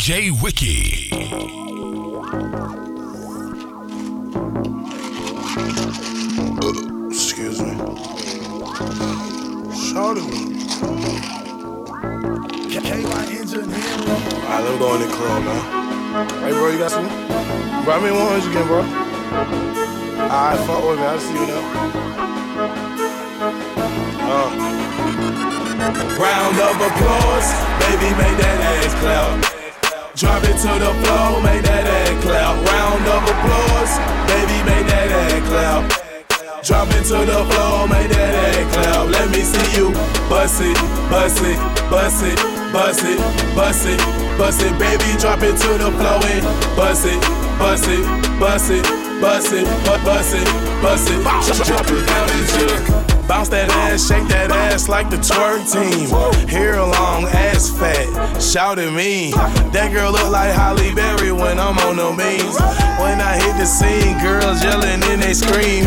DJ Wiki. Excuse me. Shorty me. Alright, let me go in the club, man. Hey, bro, you got some? Bro, I mean, 100 again, bro. Alright, fuck with me. I'll see you now. Uh. Round of applause, baby, make that ass clap. Drop it to the floor, make that ass clap. Round of applause, baby, make that ass clap. Drop it to the floor, make that ass clap. Let me see you bust it, bust it, bust it, bust it, bust it, bust it, baby. Drop it to the floor and bust it, bust it, bust it, bust it, bust it, bust it. Drop it down and jerk. Bounce that ass, shake that ass like the twerk team. Hair long, ass fat, shout at me. That girl look like Halle Berry when I'm on the means. When I hit the scene, girls yelling and they scream.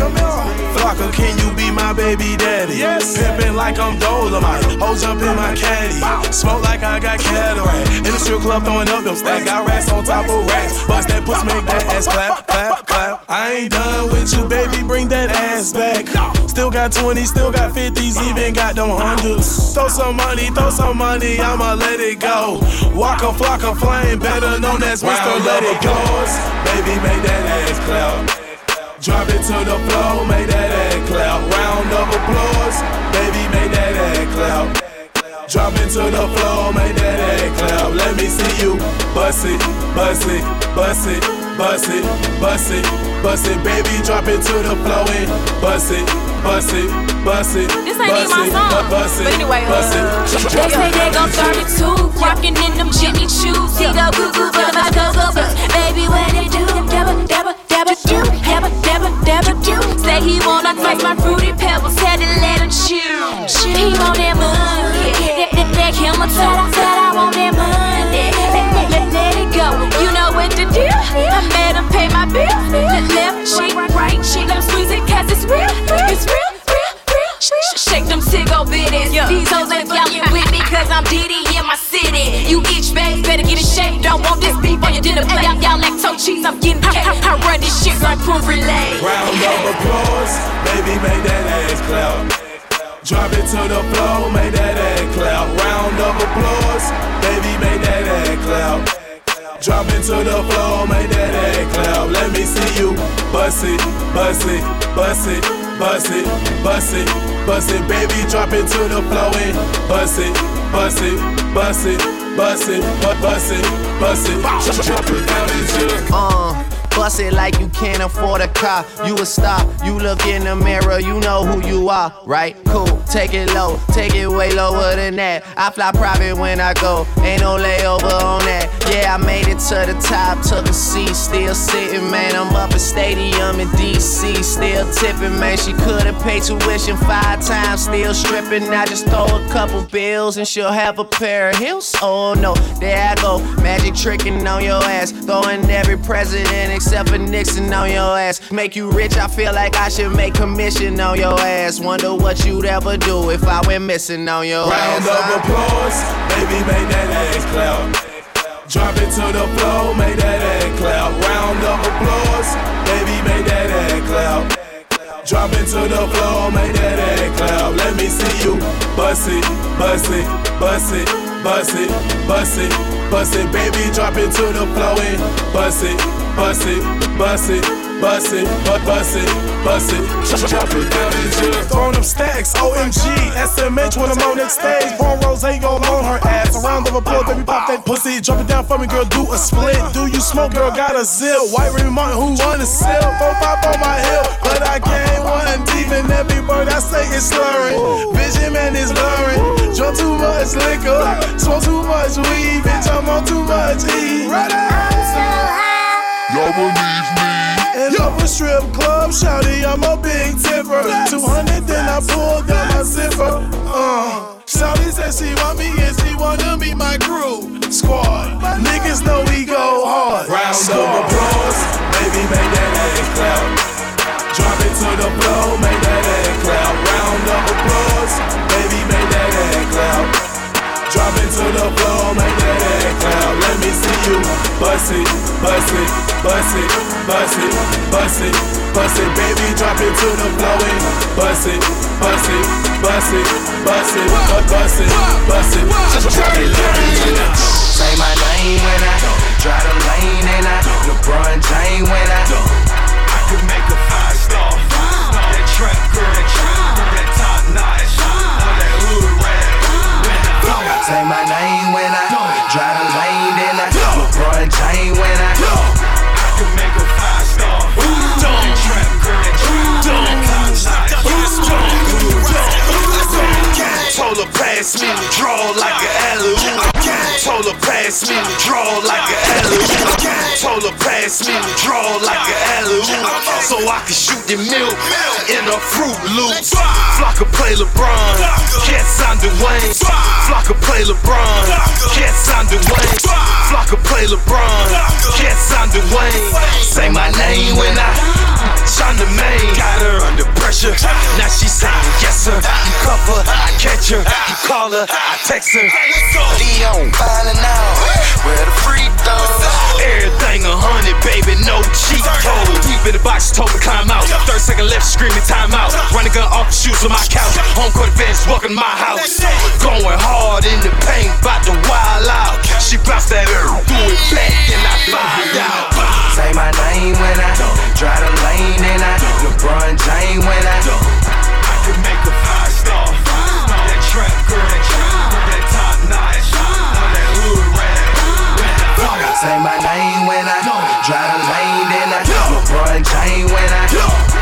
Flocka, can you be my baby daddy? Yes. Pimpin' like I'm Dolomite. Hoes up in my caddy. Smoke like I got cataract. In the strip club throwing up them stack. Got racks on top of racks. Bust that pussy, make that ass clap, clap, clap. I ain't done with you, baby. Bring that ass back. Still got 20s, still got 50s, even got them hundreds. Throw some money, throw some money, I'ma let it go. Waka Flocka Flame, better known as Mr. Let It Go. Baby, make that ass clap. Drop it to the floor, make that ass clap. Round of applause, baby, make that ass clap. Drop it to the floor, make that ass clap. Let me see you bust it, bust it, bust it, bust it, bust it, bust it, baby. Drop it to the floor and bust it, bust it, bust it. This ain't even my bust it, song. Bust it, But anyway, bust uh, it. They say they gon' 32, rockin' in them Jimmy Choos. See the goo goo for my go go. Baby, when it do, dabba dabba dabba do, dabba dabba dabba do. Say he wanna taste my fruity pebbles, had to let him chew. He want that money, that, that, that camel toe. Said I want that money, let, let, let, let it go. You know what to do. I made him pay my bill. Left, left cheek, right cheek, let him squeeze it 'cause it's real, it's real, real, real. Sh- sh- Shake them ciggo bitties. These hoes ain't fucking with me cause I'm Diddy in my city. You each bags better get in shape. Don't want this beef on your dinner plate. Y'all, y'all like toe cheese, I'm getting paid. I, I run this shit like proof relay. Round of applause, baby, make that ass clap. Drop it to the floor, make that ass clap. Round of applause, baby, make that ass clap. Drop it to the floor, make that ass clap. Let me see you bust it, bust it, bust it, bust it, bust it, bust it, baby. Drop it to the floor and bust it, bust it, bust it, bust it, bust it, bust it. Drop it down and jerk. Uh, bust it like you can't afford a car. You a star. You look in the mirror, you know who you are, right? Cool. Take it low, take it way lower than that. I fly private when I go, ain't no layover on that. Yeah, I made it to the top, took a seat, still sitting, man. I'm up at stadium in DC, still tipping, man. She could've paid tuition five times, still stripping. I just throw a couple bills and she'll have a pair of heels. Oh no, there I go, magic tricking on your ass, throwing every president except for Nixon on your ass. Make you rich, I feel like I should make commission on your ass. Wonder what you'd ever do if I went missing on your Round ass. of applause, baby, make that ass clap. Drop it to the floor, make that ass clap. Round of applause, baby, make that ass clap. Drop it to the floor, make that ass clap. Let me see you bust it, bust it, bust it, bust it, bust it, bust it, baby. Drop it to the floor and bust it, bust it, bust it, bust it, bu- bust it, bust it. Drop it down and just throwing them stacks. OMG, SMH when I'm on next stage. Born Rose go on her ass. A round of applause, baby, pop that pussy. Drop it down for me, girl. Do a split. Do you smoke, girl? Got a zip. White Remy Martin, who wanna sip? Four pop on my hip, but I can't one deep. in every word I say is slurring. Vision man is blurring. Drunk too much liquor, smoke too much weed, bitch. I'm on too much E. Y'all believe me? And up a strip club, shouty, I'm a big tipper. 200, then I pull down my zipper. Uh, shouty said she want me and she wanna meet my crew. Squad, niggas know we go hard. Round of applause, baby, make that ass clap. Drop it to the floor, make that ass clap. Round of applause, baby, make that ass clap. Drop it to the floor, make you bust it, bust it, bust it, bust it, bust it, bust it, baby, drop it to the floor and bust it, bust it, bust it, bust it, bust it, bust it, just drop it, me Say my name when I drive the lane and I LeBron James when I I could make a five star. That trap girl, Say my name when I drive the lane then I LeBron James when I Told her pass me the draw like an alley Told her pass me the draw like an alley Told her pass me the draw like an alley So I can shoot the milk in a Fruit Loops. Flocka play LeBron, cats on Dwayne. Flocka play LeBron, cats on Dwayne. Flocka play LeBron, cats on Dwayne. Say my name when I the main. Got her under pressure. Now she saying yes sir. You cover, I catch her. You call her, I text her. Dion, filing out. Where the free throws? Everything a hundred, baby, no cheat code. Deep in the box, told me climb out. Third second left, screaming time out. Running gun off the shoes on my couch. Home court advantage, welcome my house. Going hard in the paint, bout to wild out. She bounced that do it back, and I find out. Say my name when I drive the lane, and I LeBron James when I. I could make a five star. That trap girl, that trap, that top notch, all that hood rap. Say my name when I drive the lane, then I LeBron James when I.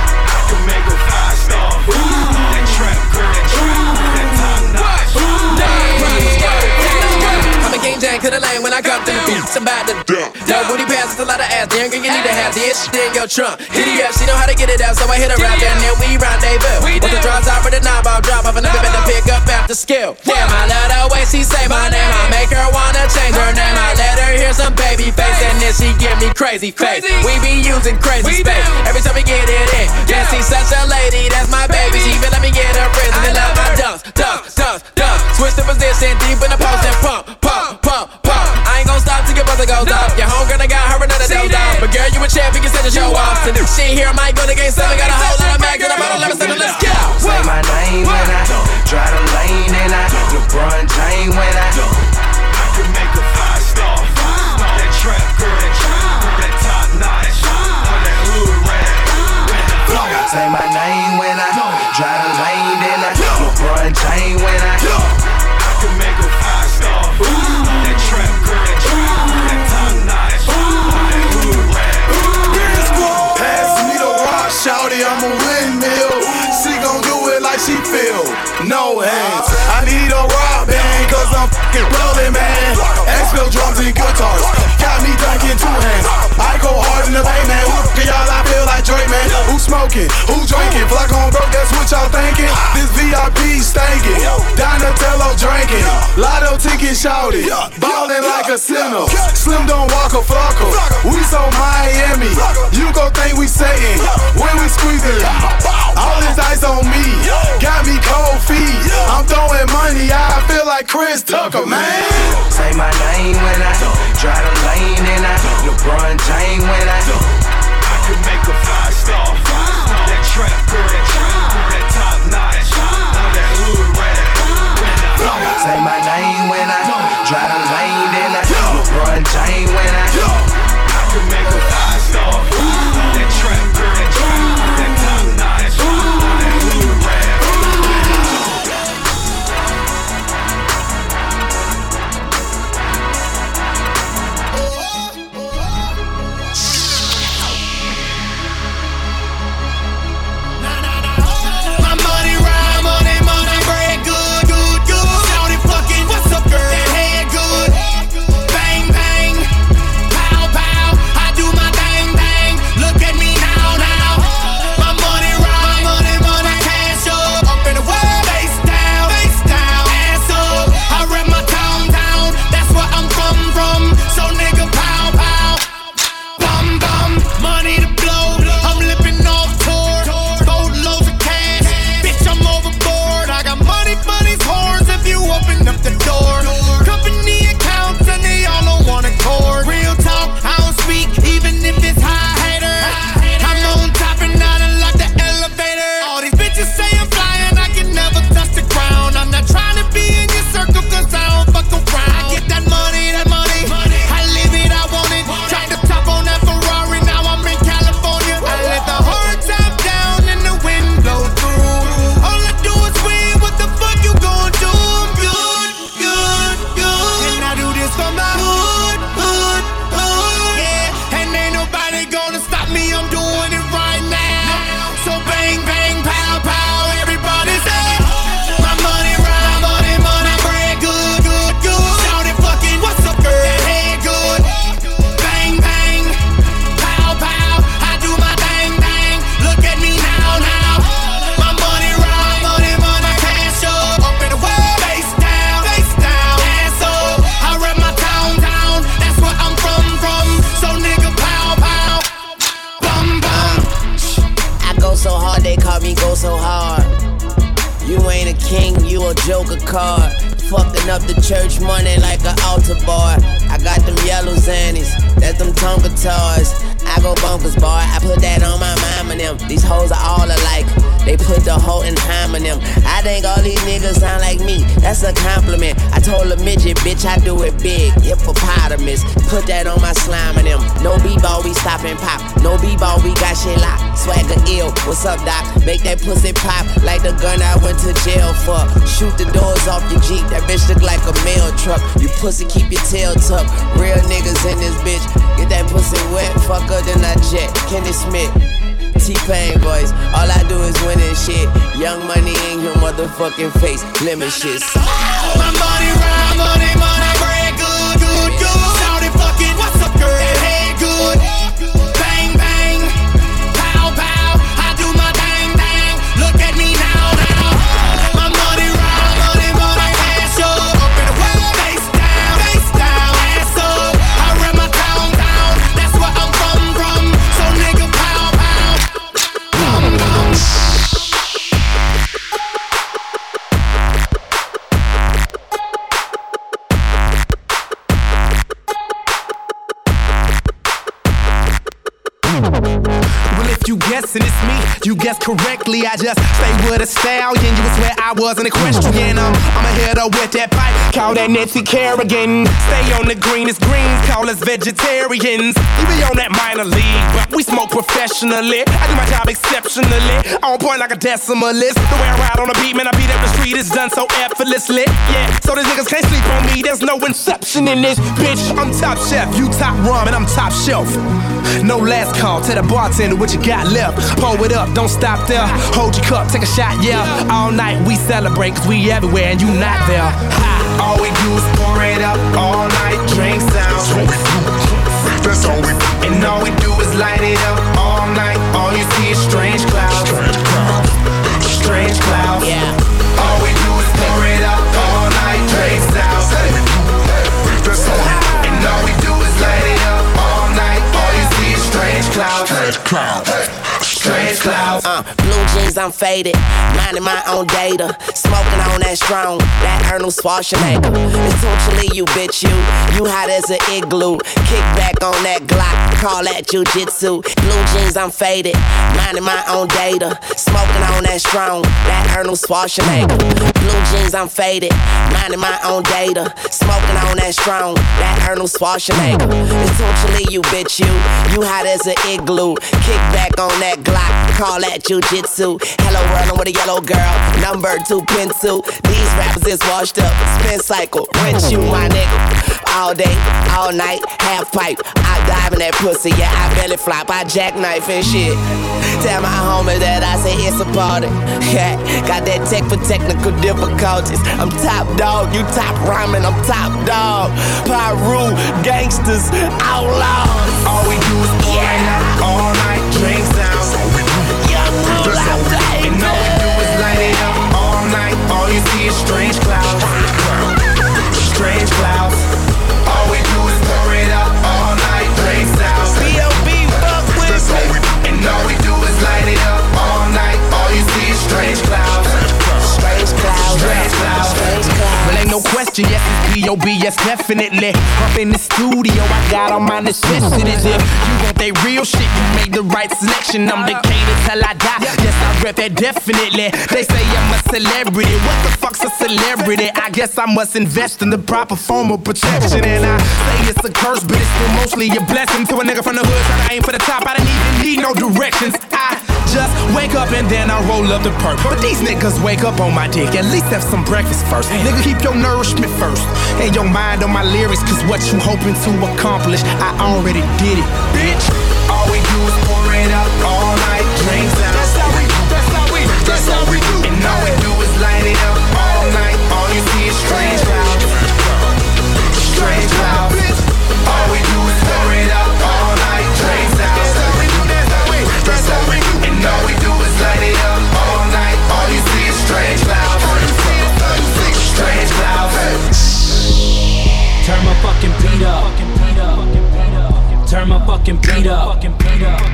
Game jam, to the lane when I come through the beat. Somebody the Dog booty pants, it's a lot of ass. Damn, girl, you need to have this shit in your trunk. Hit it up, she know how to get it out, so I hit her up and then we rendezvous. With the draws out for the knob, I'll drop off and I'm to pick up after skill. Damn, I love the way she say my name. I make her wanna change her name. I let her hear some baby face and then she give me crazy face. We be using crazy space every time we get it in. Yeah, see such a lady, that's my baby. She even let me get her friends and love my dunks, dunks, dunks, dunks. Switch the position, deep in the post and pump, pump, pump, pump. I ain't gon' stop till your brother goes up. Your homegirl done got her another doze off. But girl, you a champ, you can set the show off. So this shit here might go to game seven. Got a whole lot of mags in the bottle, let me seven, let's go. Say my name when I drive the lane, and I LeBron James when I. I could make a five star. That trap girl, that trap, that top notch, all that hood rap. Say my name when I drive the lane, then I LeBron James when I. I Who smoking? Who drinking? Flock on broke, that's what y'all thinking. This VIP stankin'. Donatello drinking. Lotto ticket shouted. Ballin' like a sinner. Slim don't walk a flocker. We so Miami. You go think we sayin' when we squeezing. All this ice on me. Got me cold feet. I'm throwing money. I feel like Chris Tucker, man. Say my name when I drive the lane, and I LeBron James when I. I could make a five star. Trap girl, that trap, that top notch, all that hood rap. Say my name when I drive the lane, then I LeBron James when I. I could make a five star. That trap girl, that trap, go bonkers, boy. I put that on my mom and them. These hoes are all alike. They put the whole in time on them. I think all these niggas sound like me. That's a compliment. I told a midget, bitch, I do it big. Hippopotamus. Put that on my slime and them. No b-ball, we stop and pop. No b-ball, we got shit locked. Swagger ill. What's up, doc? Make that pussy pop like the gun I went to jail for. Shoot the doors off your Jeep. That bitch look like a mail truck. You pussy, keep your tail tucked. Real niggas in this bitch. Get that pussy wet, fuck her, then I jet. Kenny Smith. T-Pain boys, all I do is win and shit. Young money in your motherfucking face, lemon shit. My money round, money, money, guessing it's me, you guess correctly. I just stay with a stallion. You would swear I was an equestrian. Um, I'm a hitter with that pipe, call that Nancy Kerrigan. Stay on the greenest greens, call us vegetarians. You be on that minor league, but we smoke professionally. I do my job exceptionally, on point like a decimalist. The way I ride on the beat, man, I beat up the street, it's done so effortlessly. Yeah, so these niggas can't sleep on me. There's no inception in this bitch. I'm top chef, you top rum, and I'm top shelf. No last call, tell the bartender what you got left. Pour it up, don't stop there. Hold your cup, take a shot, yeah. All night we celebrate, cause we everywhere and you not there. Ha. All we do is pour it up all night, drinks down. That's all we do. And all we do is light it up all you see is strange clouds. Strange clouds. Yeah. All we do is pour it up all night, drinks down. That's all we. And all we do is light it up all night. All you see is strange clouds. strange clouds. Strange clouds. Uh, jeans, I'm faded. Minding my own data. Smoking on that strong, that Arnold Schwarzenegger. It's totally you, bitch, you. You hot as an igloo. Kick back on that Glock, call that jujitsu. Blue jeans, I'm faded. Minding my own data. Smoking on that strong, that Arnold Schwarzenegger. Blue jeans, I'm faded. Minding my own data. Smoking on that strong, that Arnold Schwarzenegger. It's totally you, bitch, you. You hot as an igloo. Kick back on that Glock, call that jujitsu. Hello, world, I'm with a yellow girl. Number two pencil. These rappers is washed up. Spin cycle, rinse you, my nigga. All day, all night, half pipe. I dive in that pussy, yeah, I belly flop. I jackknife and shit. Tell my homie that I say it's a party. Yeah, got that tech for technical difficulties. I'm top dog, you top rhyming, I'm top dog. Pyru, gangsters, outlaws. All we do is pour it up all night, drinks And all we do is light it up all night. All you see is strange clouds. Strange clouds. Question, yes, it's B.O.B., yes, definitely. Up in the studio, I got all my necessities. If you want that real shit, you made the right selection. I'm Decatur till I die. Yes, I rep that definitely. They say I'm a celebrity. What the fuck's a celebrity? I guess I must invest in the proper form of protection. And I say it's a curse, but it's still mostly a blessing. To a nigga from the hood trying to aim for the top, I don't even need no directions. I just wake up and then I roll up the perk. But these niggas wake up on my dick. At least have some breakfast first. Nigga, keep your nourishment first. And your mind on my lyrics, cause what you hoping to accomplish, I already did it. Bitch, all we do is fucking beat up.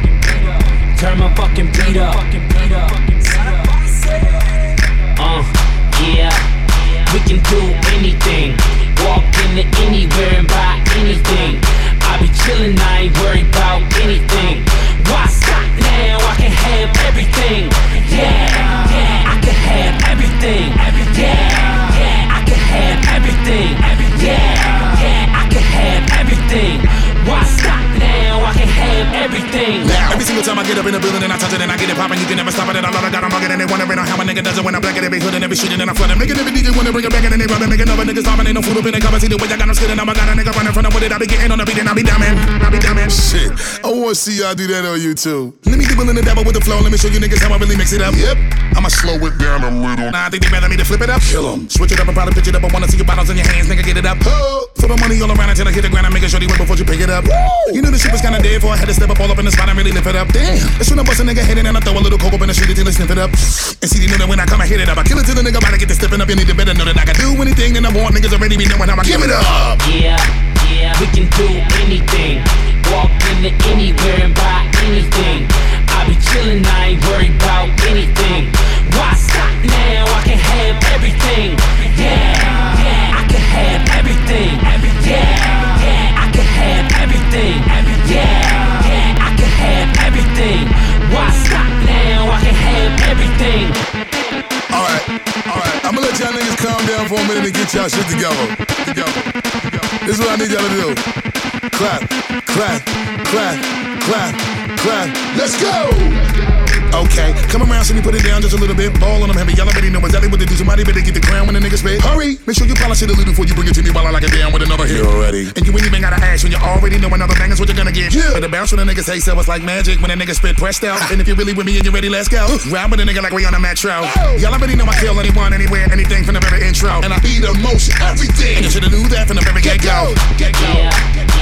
In the building and I touch it and I get it poppin', you can never stop it. And I love it, got 'em bugging and they wondering how a nigga does it when I black it every hood and every street and I flood it. Making every DJ wanna bring it back and they rub it, making other niggas stopping. Ain't no food up in the cupboard. See the way I got them skidding. Now I got a nigga running from the it. I be getting on the beat and I be dumbing. I be dumbing. Shit, I wanna see y'all do that on YouTube. Let me dibble in the devil with the flow. Let me show you niggas how I really mix it up. Yep, I'ma slow it down a little. Nah, I think they better me to flip it up. Kill 'em. Switch it up and probably pitch it up. I wanna see your bottles in your hands, nigga. Get it up. Oh, throw the money all around until I hit the ground. I'm making sure they wait before you pick it up. You knew the shit was kinda dead for I had to step up all up in the spot and really lift it up. Damn, that's when I bust a nigga head in and I throw a little coke up in the street until they sniff it up. And see, you know that when I come, I hit it up. I kill it till the nigga about to get the stepping up. You need to better know that I can do anything that I want. Niggas already be knowing how I give it up. Yeah, yeah, we can do anything. Walk into anywhere and buy anything. I be chillin', I ain't worried about anything. Why stop now? I can have everything. Yeah, yeah, I can have everything. Yeah, yeah, I can have everything. Yeah, yeah, I can have everything. Why stop now? I can have everything. Alright, alright. I'ma let y'all niggas calm down for a minute and get y'all shit together. Together. together. This is what I need y'all to do. Clap, clap, clap, clap, clap. Let's go! Okay, come around, see me put it down just a little bit. Ball on them heavy, y'all already know exactly what to do. Somebody better get the crown when the niggas spit. Hurry, make sure you polish it a little before you bring it to me while I like it down with another hit. You already. And you ain't even gotta ask when you already know another bang is what you're gonna get. Yeah. But the bounce when the niggas say so, it's like magic when a nigga spit pressed out. and if you're really with me and you're ready, let's go. Uh. Ride with a nigga like we on a metro. Y'all already know I kill anyone, anywhere, anything from the very intro. And I be the emotion, everything. and you should've knew that from the very get go. Get go. Yeah,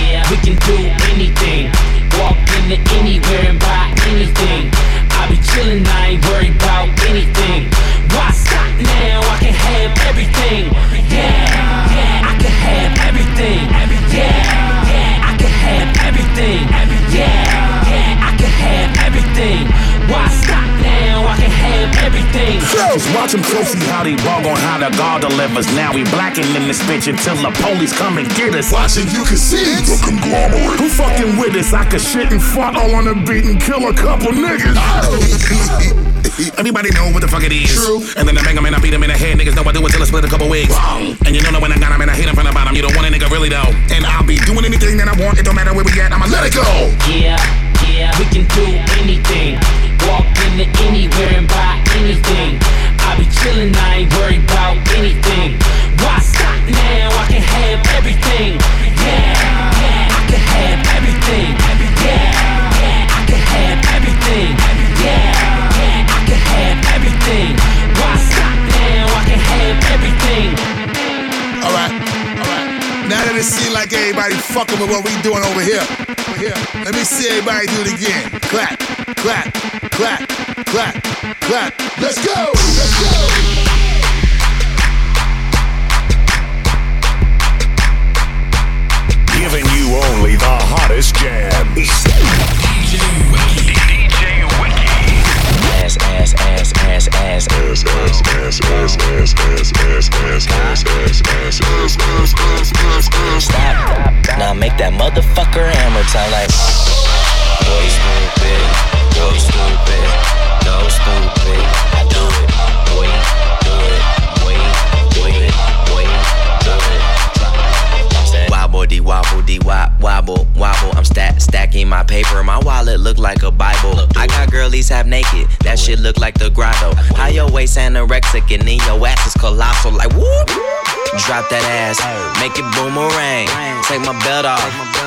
yeah, we can do anything. Walk into anywhere and buy anything. I be chillin', I ain't worried about anything. Why stop now? I can have everything. Yeah, yeah, I can have everything. Yeah, yeah, I can have everything. Yeah, can everything. Just watch him closely how they bug on how the God delivers. Now we blacking in this bitch until the police come and get us. Watching you can see it. The conglomerate. Who fucking with us? I could shit and fart all on the beat and kill a couple niggas. Everybody know what the fuck it is. True. And then I bang 'em and I beat beat 'em in the head. Niggas know I do it till I split a couple wigs. And you know that when I got 'em and I hit 'em from the bottom, you don't want a nigga really though. And I'll be doing anything that I want. It don't matter where we at. I'ma let it go. Yeah, yeah, we can do anything. Into anywhere and buy anything. I be chillin', I ain't worried about anything. Why stop now? I can have everything. Yeah, yeah, I can have everything. Yeah, yeah, I can have everything. Yeah, yeah, I can have everything. Why stop now? I can have everything. Alright, alright. Now that it seems like everybody fucking with what we doing over here. Over here. Let me see everybody do it again. Clap, clap, clap, clap, clap. Let's go! Let's go! Giving you only the hottest jams. DJ Wiki. DJ Wiki. ass, ass, ass, ass, ass. Ass, ass, ass, ass, ass, ass, ass, ass, ass, ass, ass, ass, ass, ass, ass, ass. ass. Stop. Now make that motherfucker hammer time like. Half naked. That shit look like the grotto. How your waist anorexic and then your ass is colossal. Like whoop. Drop that ass, make it boomerang. Take my belt off,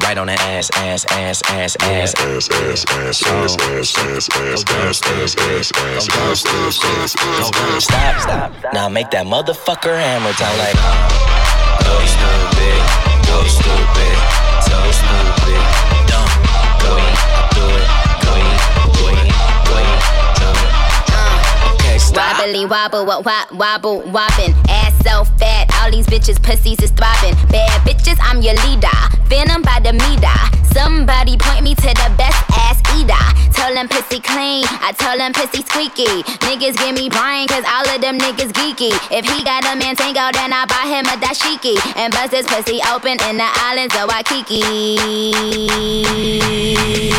Right on that ass, ass, ass, ass, ass. Ass, ass, ass, ass, ass, ass, ass, ass, ass, ass, ass, ass, ass, ass, ass, ass. Stop, stop. Now make that motherfucker hammer time like. Go stupid, go stupid, so stupid, dumb. Go eat, do it, go eat, go eat, go eat, do it. wobbly wobble, what wop, wobble, wobbin'. Ass so fat, all these bitches pussies is throbbing. Bad bitches, I'm your leader. Venom by the meter. Somebody point me to the best ass eater. Tell them pussy clean, I tell them pussy squeaky. Niggas give me brain, cause all of them niggas geeky. If he got a man tango, then I buy him a dashiki. And bust his pussy open in the islands of Waikiki.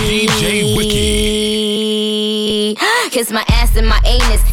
DJ Wiki. Kiss my ass and my anus,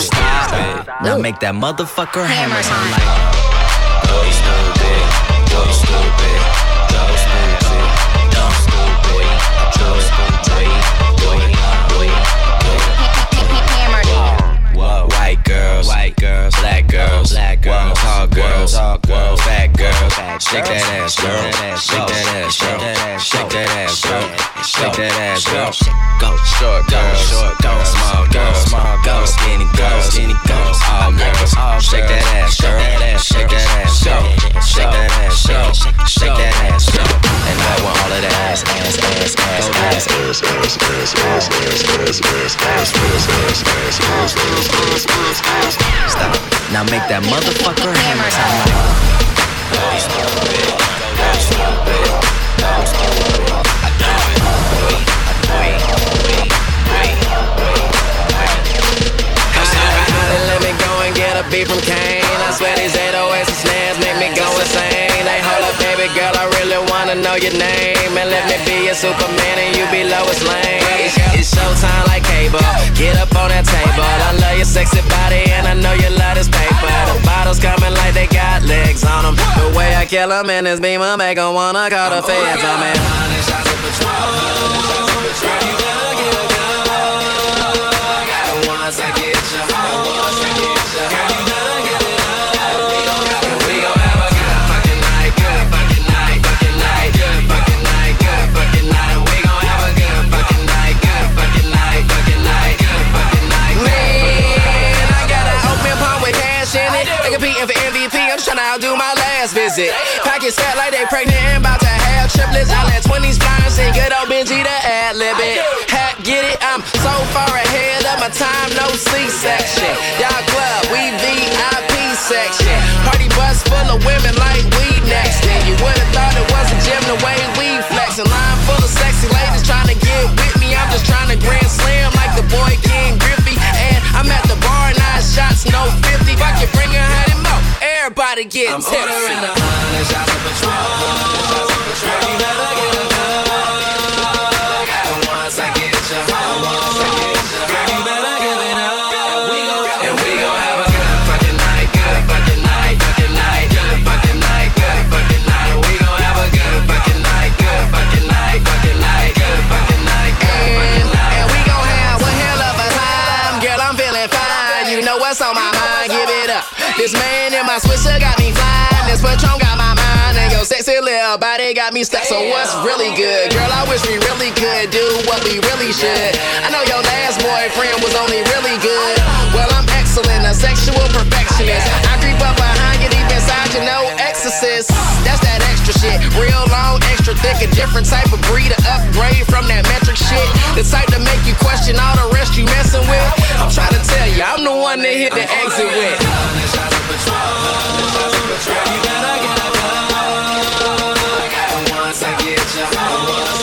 Stop it. Now make that motherfucker hammer sound like. Go stupid, go stupid, stupid, dumb stupid, go stupid, Whoa, white girls, white girls, black girls, black girls, tall girls, tall girls, fat girls. Shake that ass, girl. Shake that ass, girl. Shake that ass, girl. Shake that ass, girl. Go short girls, short girls, small girls, small girls, skinny girls, skinny girls, all girls. Shake that ass, girl. Shake that ass, girl. Shake that ass, girl. Shake that ass, girl. And I want all of that ass, ass, ass, ass, ass, ass, ass, ass, ass, ass, ass, ass, ass, ass, ass, ass. Stop. Now make that motherfucker hammer sound like. Let me go and get a I swear these 808s and snares make me go insane. Hey, hold up, baby girl, I really wanna know your name. And let me be your Superman and you be Lois Lane. It's showtime like cable. Get up on that table. I love your sexy body and I know you love this paper. The bottles coming like they got legs on them. The way I kill them in this beamer make them wanna call the feds. I'm at 100 shots of to get a gun. Got the ones that get you home. Ones that get you home. Last visit. Pockets fat like they pregnant and about to have triplets. I let 20s flying, say good old Benji to ad lib it. Hat, get it? I'm so far ahead of my time, no C-section. Y'all Everybody get I'm tipsy. ordering a hundred shots of Patron. Body got me stuck. So what's really good, girl? I wish we really could do what we really should. I know your last boyfriend was only really good. Well, I'm excellent, a sexual perfectionist. I creep up behind you deep inside, you no exorcist. That's that extra shit, real long, extra thick, a different type of breed, a upgrade from that metric shit. The type to make you question all the rest you messing with. I'm trying to tell you, I'm the one that hit the exit with. You better get your power.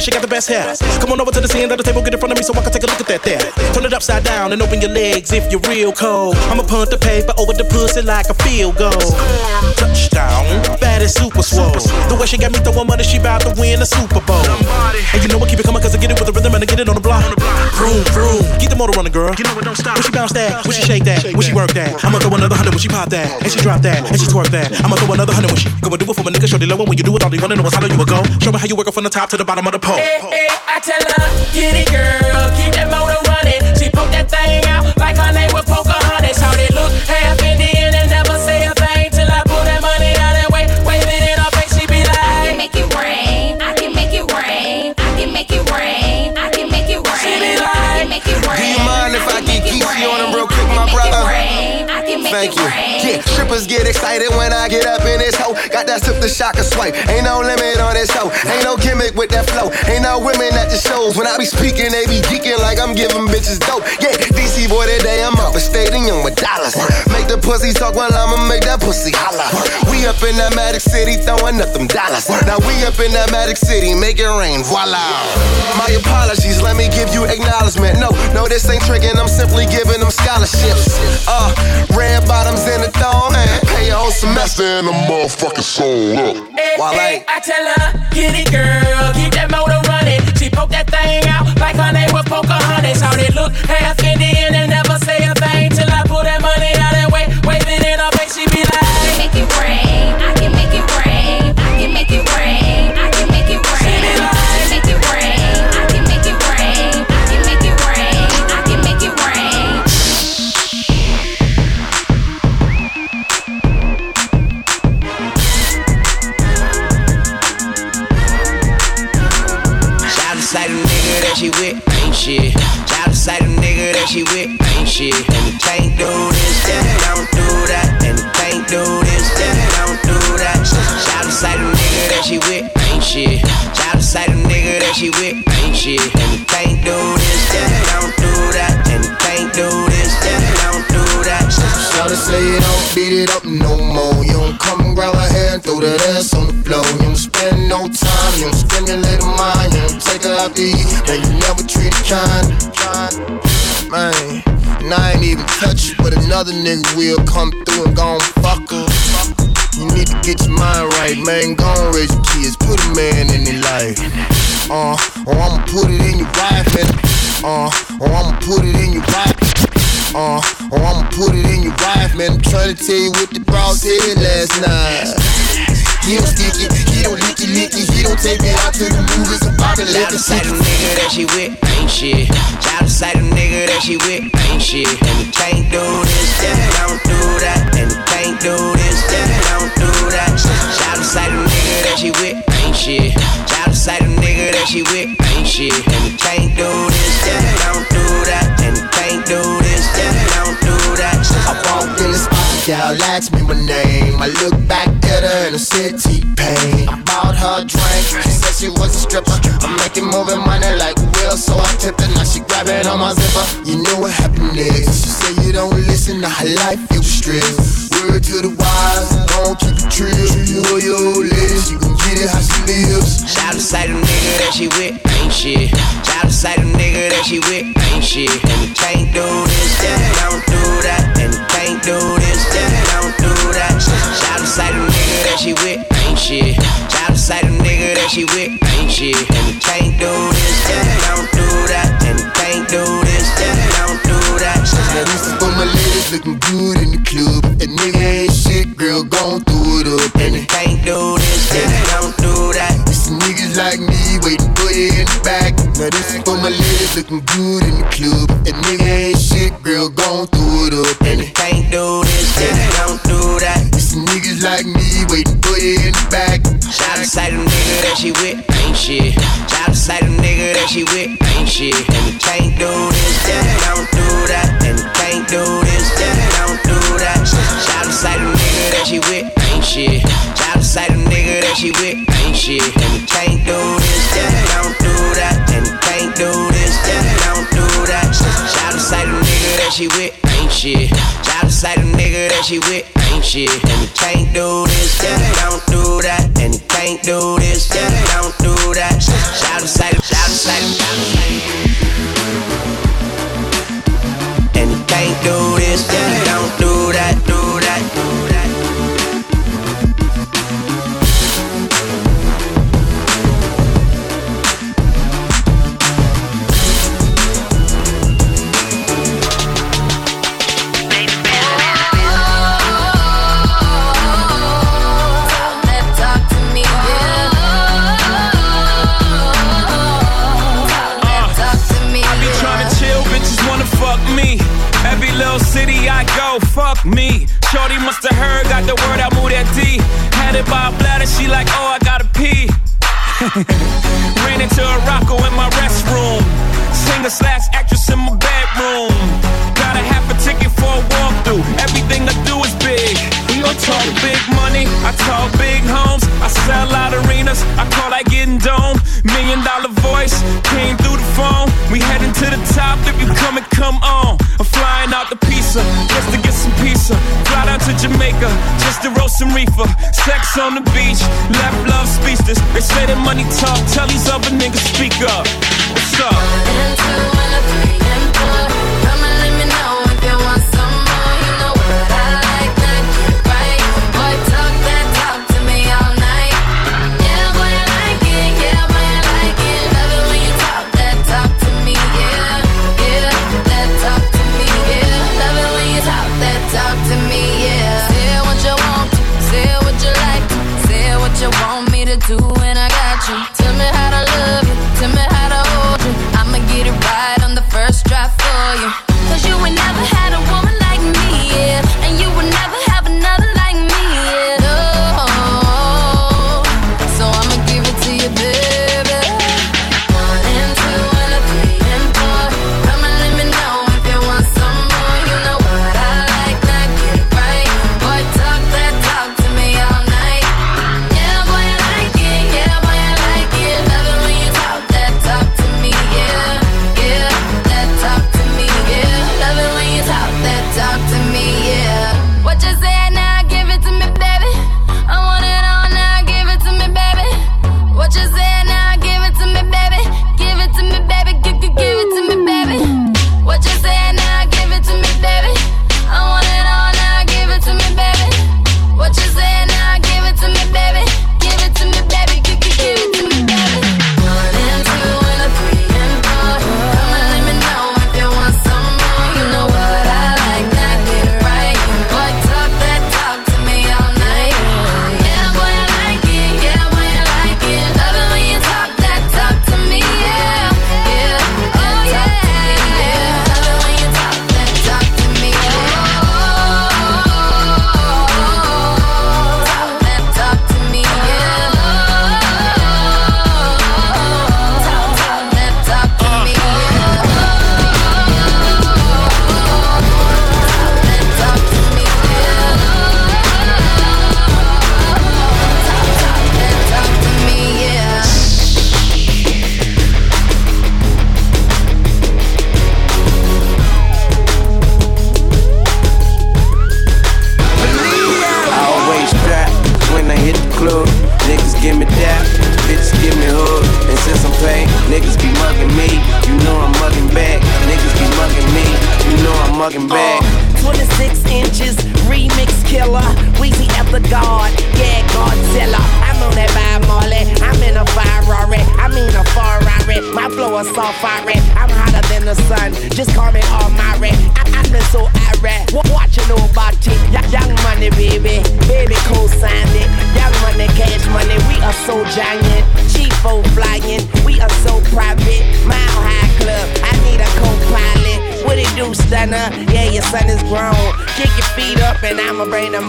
She got the best hair. Come on over to the end of the table, get in front of me so I can take a look at that there. Turn it upside down and open your legs if you're real cold. I'ma punt the paper over the pussy like a field goal. Touchdown, bad as super swole. The way she got me throwing money, she bout to win a Super Bowl. And you know I keep it coming cause I get it with the rhythm and I get it on the block. Vroom, vroom. Get the motor running, girl. You know it don't stop. When she bounce that, when she shake that, when she work that. I'ma throw another hundred when she pop that, and she drop that, and she twerk that. I'ma throw another hundred when she go and do it for my nigga. Show the low when you do it, all they wanna know is how you a go. Show me how you work it from the top to the bottom of the pole. Hey, eh, hey, eh, I tell her, get it, girl. Keep that motor running. She poke that thing out like her name was Pocahontas. How they look half Thank you. Yeah, strippers get excited when I get up in this hoe. Got that sip the shocker swipe. Ain't no limit on this show. Ain't no gimmick with that flow. Ain't no women at the shows. When I be speaking, they be geeking like I'm giving bitches dope. Yeah, DC boy, today I'm up a stadium with dollars. Make the pussy talk while I'ma make that pussy holla. We up in that Magic City throwing up them dollars. Now we up in that Magic City, make it rain, voila. My apologies, let me give you acknowledgement. No, no, this ain't tricking, I'm simply giving them scholarships. Your whole semester the motherfucking soul up. hey, While hey, I I tell her, get it, girl. Keep that motor running. She poke that thing out like her name was Pocahontas. How they look half Indian and never say a thing another nigga will come through and gon' fuck her. You need to get your mind right, man. Go and raise your kids, put a man in their life. Uh, or I'ma put it in your wife, and uh, or I'ma put it in your wife. Uh, or I'ma put it in your wife, man. I'm trying to tell you what the bra said last night. He don't stick it, he don't lick it, lick it, he don't take it out to the movies and pop it like Shout a to sight of nigga that she with, ain't shit. Shout to sight of nigga that she with, ain't shit. And you can't do this, then don't do that. And you can't do this, then don't do that. Shout to sight of nigga that she with, ain't shit. Shout to sight of nigga that she with, ain't shit. And you can't do this, then don't do that. And you can't do gal asked me my name. I look back at her and I said T-Pain. I bought her a drink, she said she was a stripper. I'm making moving money like Will, so I tipped her. Now she grabbing on my zipper. You know what happened next? She said you don't listen to her life, you stress. Word to the wise, don't keep it trill. Loyal ladies, you gon' get it how she lives. Shout out to nigga that she with, ain't shit. Shout out to nigga that she with, ain't shit. And you can't do this, then don't do that. And you can't do this, then don't do that. Shout to sight of nigga that she with, ain't shit. Shout to sight of nigga that she with, ain't shit. And you can't do this, then don't do that. And you can't do this, then don't do that. Now this is for my ladies looking good in the club. That nigga ain't shit, girl, gon' throw it up. And you can't do this, then don't do that. It's niggas like me waiting for you in the back. This for my ladies looking good in the club. And nigga ain't shit, girl, gon' throw it up. And it can't do this, and it don't do that. It's niggas like me waiting for you in the back. Shout out to them nigga that she with, ain't shit. Shout out to them nigga that she with, ain't shit. And it can't do this, and Sex on the beach, left love speechless. They say that money talk, tell these other niggas speak up. What's up?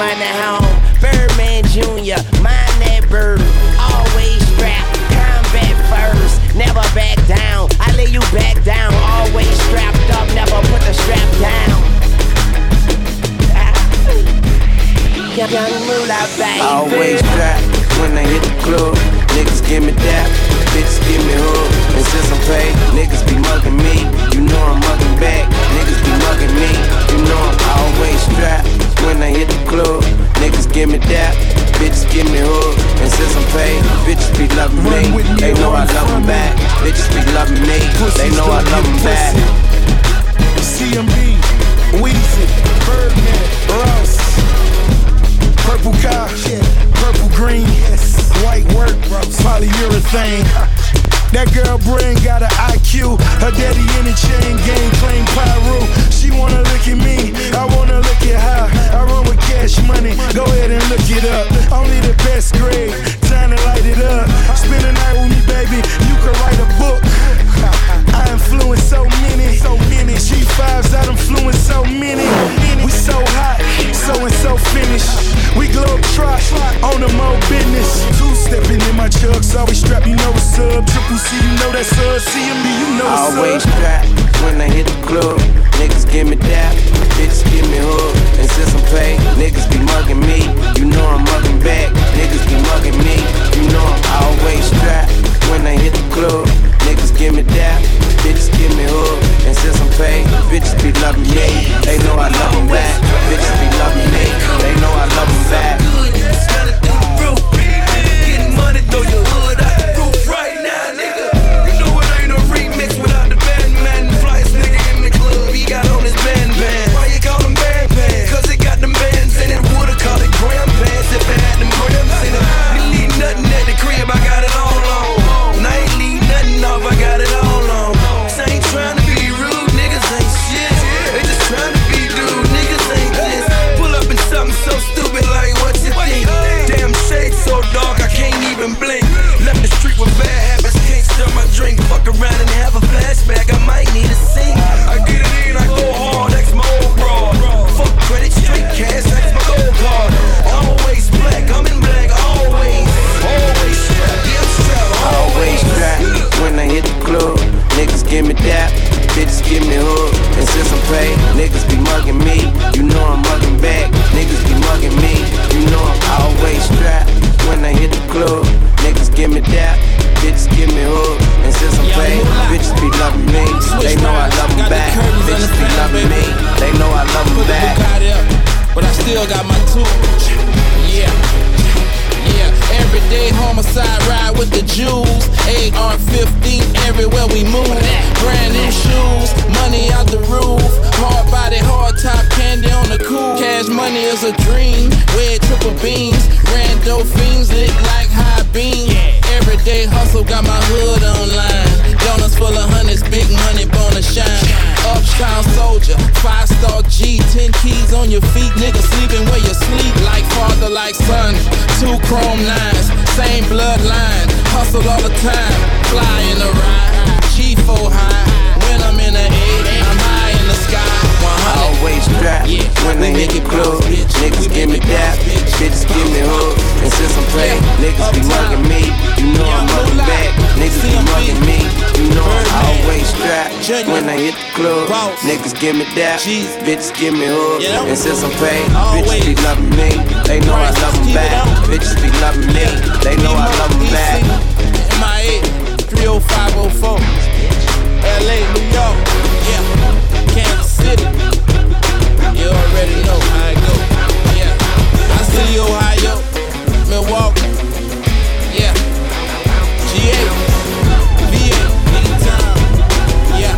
money home. Birdman Jr., mind that bird. Always strapped, combat first, never back down. I lay you back down, always strapped up, never put the strap down. Young Moolah, baby. Always strapped when I hit the club. Niggas give me that bitches give me hood. And since I'm paid, niggas be mugging me. You know I'm mugging back. Niggas be mugging me. You know I'm always strapped when I hit the club. Niggas give me that, bitches give me hood. And since I'm paid, bitches be loving me. They know I love them back. Bitches be loving me. They know I love them back. CMB, Weezy, Birdman, Ross, Purple car, purple green, white work, polyurethane. That girl brain got an IQ. Her daddy in the chain gang claim pyro. She wanna look at me, I wanna look at her. I run with cash money, go ahead and look it up. Only the best grade, time to light it up. Spend a night with me, baby, you could write a book. I influence so many, so many G5s. I influence so many. We so hot, so and so finished. We globe trot on the mo business. Two stepping in my chucks, always strap. You know what's up. Triple C, you know that's us. CMB, you know Always up. strapped when I hit the club. Niggas give me that, bitches give me hood. And since I'm paid, niggas be mugging me. You know I'm mugging back, niggas be mugging me. You know I'm always strapped when I hit the club. Is a dream. Red triple beams, rando fiends lit like high beam. Everyday hustle got my hood online. Donuts full of hundreds, big money, born to shine. Uptown soldier, five star G, ten keys on your feet, nigga sleeping where you sleep, like father, like son. Two chrome nines, same bloodline, hustle all the time, fly in the ride, G4 high. When I'm in the A, I'm high in the sky. 100. Always strapped when I hit the club. Niggas give me that, bitches give me hood. And since I'm paid, niggas be mugging me. You know I'm mugging back, niggas be mugging me. You know I'm always strapped when I hit the club. Niggas give me that, bitches give me hood. And since I'm paid, bitches be loving me. They know I love them back, bitches be loving me. They know I love them back. MIA 30504. LA, New York. Yeah already know how it go. Yeah, I see Ohio, Milwaukee. Yeah, GA, VA. Yeah,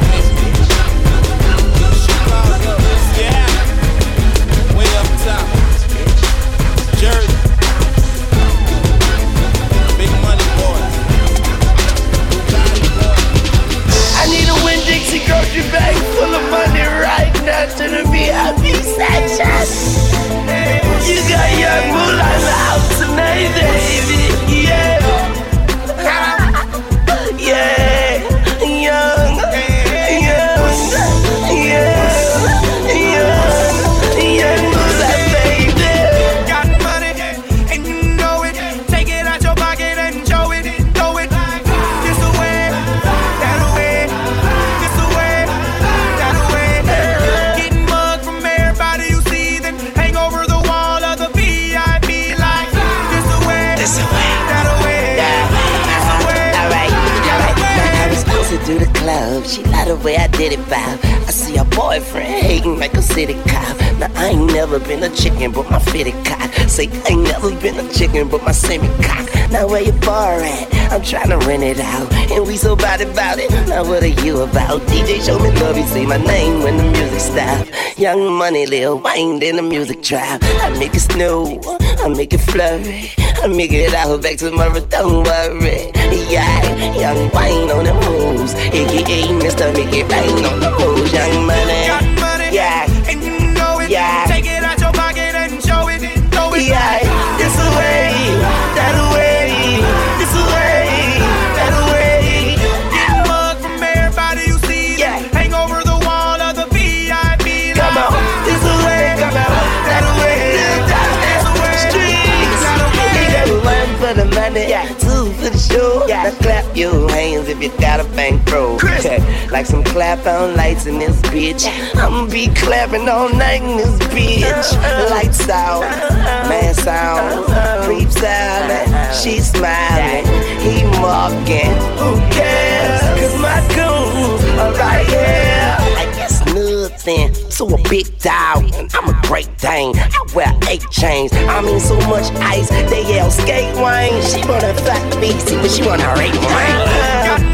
Chicago, yeah, way up top. Jersey, big money. I need a Winn-Dixie grocery bag full of money right now to be happy obsession. You got your moonlight out tonight, baby. Say I ain't never been a chicken, but my semi cock. Now where your bar at? I'm trying to rent it out, and we so bad about it. Now what are you about? DJ show me love, you say my name when the music stop. Young money, Lil Wayne in the music trap. I make it snow, I make it flurry, I make it out back tomorrow. Don't worry, yeah. Young Wayne on the moves, aka Mr. It Rain on the moves. Young money, Got money, yeah, Yeah. Way, that way, this way, that way. Get mug from everybody you see. Yeah. Hang over the wall of the VIP. Come on, this way, come on, that way, that way. Streets, you got one for the money, two for the show. Now clap your hands if you got a bankroll. Like some clap on lights in this bitch. I'ma be clapping all night in this bitch. Lights out, man sound, creeps out, she smiling, he mocking. Who cares? Cause my goons are right here. I guess nothing. So a big dog, I'm a great dane. I wear eight chains. I mean so much ice, they yell skate wine. She wanna fuck me, but she wanna rape mine.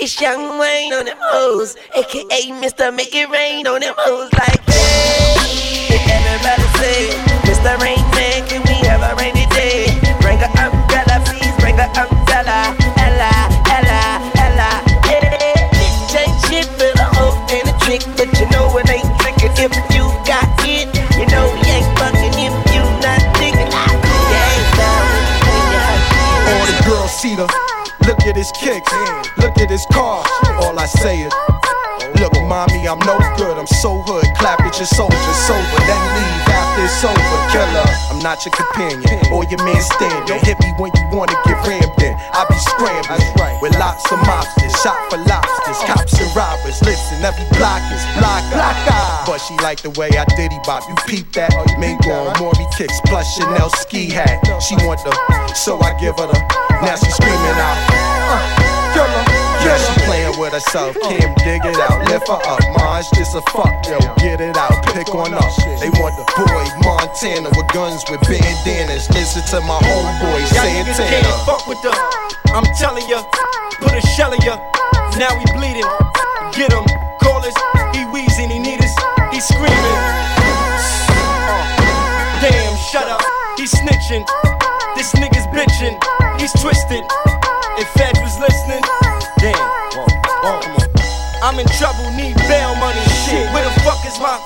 It's Young Wayne on them hoes, aka Mr. Make It Rain on them hoes like hey. Everybody say, Mr. Rain Man, can we have a rainy day? Bring a umbrella, please bring a umbrella. Ella, Ella, Ella. Hey, bitch ain't shit but a hoe and a trick, but you know it ain't trickin' if you got it. You know you ain't fucking if you not thinking. Yeah, All the girls see the. Look at his kicks, his car. All I say is, Look, mommy, I'm no good. I'm so hood. Clap at your soldier, sober, then leave after it's over. Killer, I'm not your companion or your man standing. Hit me when you wanna get rammed in. I be scrambling with lots of mobsters, shot for lobsters, cops and robbers. Listen, every block is block, block. But she like the way I diddy bop. You peep that? Mingo on Maury kicks plus Chanel ski hat. She want the, so I give her the. Now she screaming out. Uh, killer. She playing with herself. Kim, dig it out, lift her up. Mine's just a fuck, yo. Get it out, pick on up. They want the boy Montana with guns with bandanas. Listen to my homeboy Santana. can't fuck with the. I'm telling ya, put a shell in ya. Now we bleeding. Get him, call us. He wheezing, he need us. He screaming. Uh, damn, shut up. He snitching. This nigga's bitching. He's twisted. If Fed was listening, damn. Uh, come on. I'm in trouble, need bail money. Shit, where the fuck is my?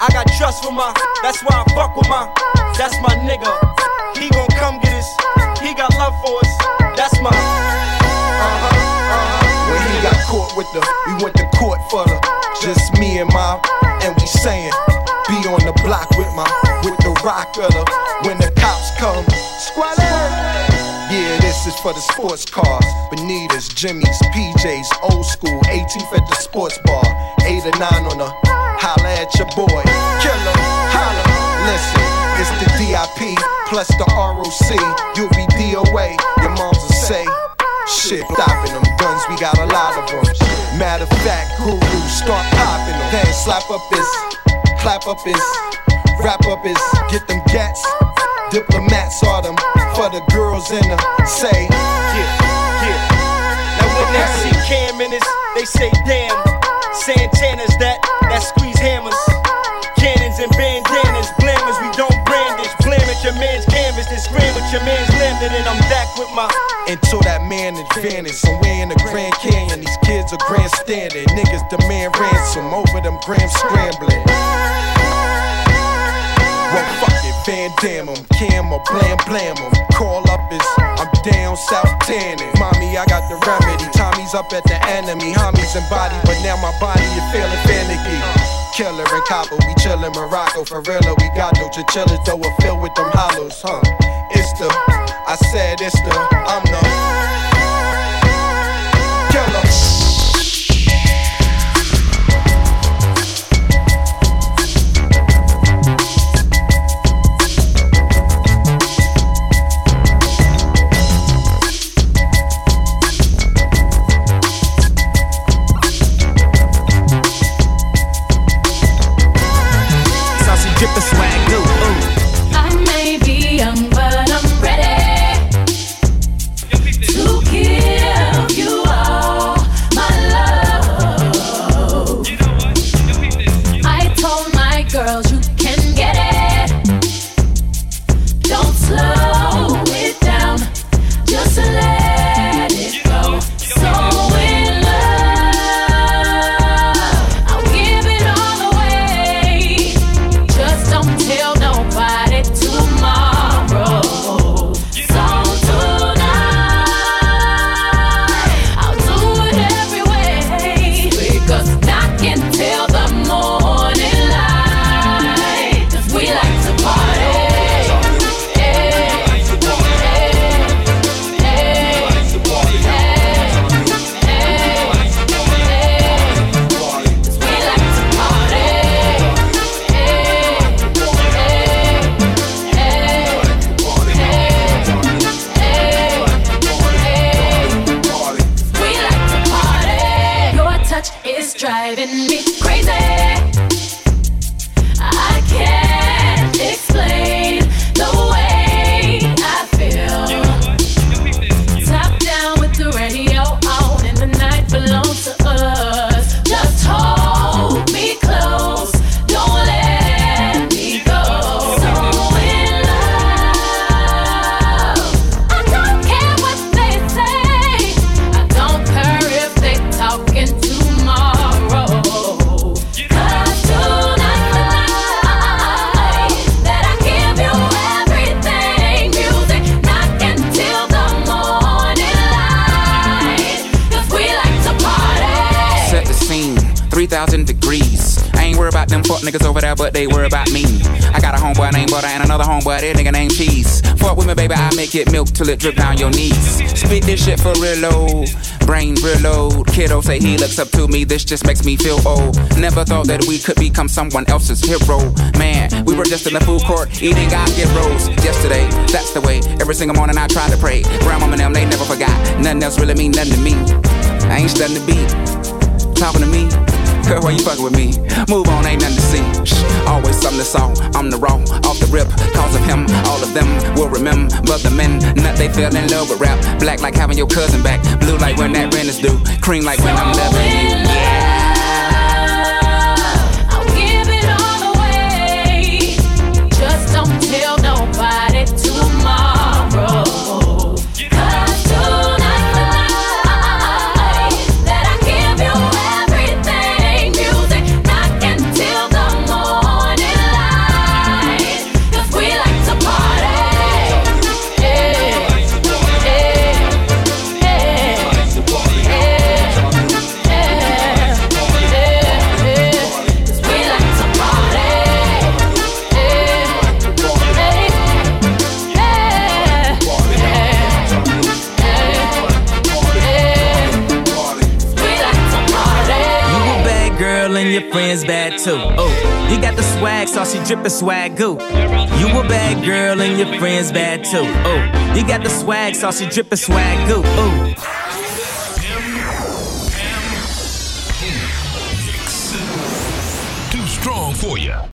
I got trust for my. That's why I fuck with my. That's my nigga. He gon' come get us. He got love for us. That's my. Uh-huh, uh-huh. When he got caught with the, we went to court for the, just me and my, and we saying, be on the block with my, with the rock of the, when the cops come, squad Yeah, this is for the sports cars, Bonitas, Jimmy's, PJs, old school, 18th at the sports bar, 8 or 9 on the, holla at your boy, killer, holla, listen, it's the DIP, plus the ROC, you'll be DOA, your moms will say, Shit, stopping them guns, we got a lot of them. Matter of fact, guru, start popping them. Then slap up this, clap up this, wrap up his, get them gats. Diplomats are them for the girls in the say. Yeah, yeah. Now when they see Cam in this, they say damn. Santana's that, that squeeze hammers. Cannons and bandanas, blammers, we don't brandish. Blam at your man's canvas, then scream with your man's landed, and I'm back with my. Until that man advantage, somewhere in the Grand Canyon, these kids are grandstanding. Niggas demand ransom over them grams scrambling. Well, fuck Van Damme 'em, Cam or Blam Blam 'em. Call up is, I'm down south tanning. Mommy, I got the remedy. Tommy's up at the enemy. Homies and body, but now my body is feeling finicky. Killer and Cabo, we chillin' Morocco. For real, we got no chinchillas, though we're filled with them hollows, huh? It's the, I said it's the, I'm the. Till it drip down your knees. Spit this shit for real low, brain real low. Kiddo say he looks up to me, this just makes me feel old. Never thought that we could become someone else's hero. Man, we were just in the food court eating God get rolls yesterday. That's the way. Every single morning I try to pray. Grandma and them, they never forgot. Nothing else really mean nothing to me. I ain't studying the beat. Talking to me. Girl, why you fucking with me? Move on, ain't nothing to see. Shh, always something to saw. I'm the raw, off the rip. Cause of him, all of them will remember the men. Nut they fell in love with rap. Black like having your cousin back. Blue like when that rent is due. Cream like when I'm loving you. Too. Oh, you got the swag, so she drippin' swag goo. You a bad girl and your friends bad too. Oh, you got the swag, so she drippin' swag goo. Oh.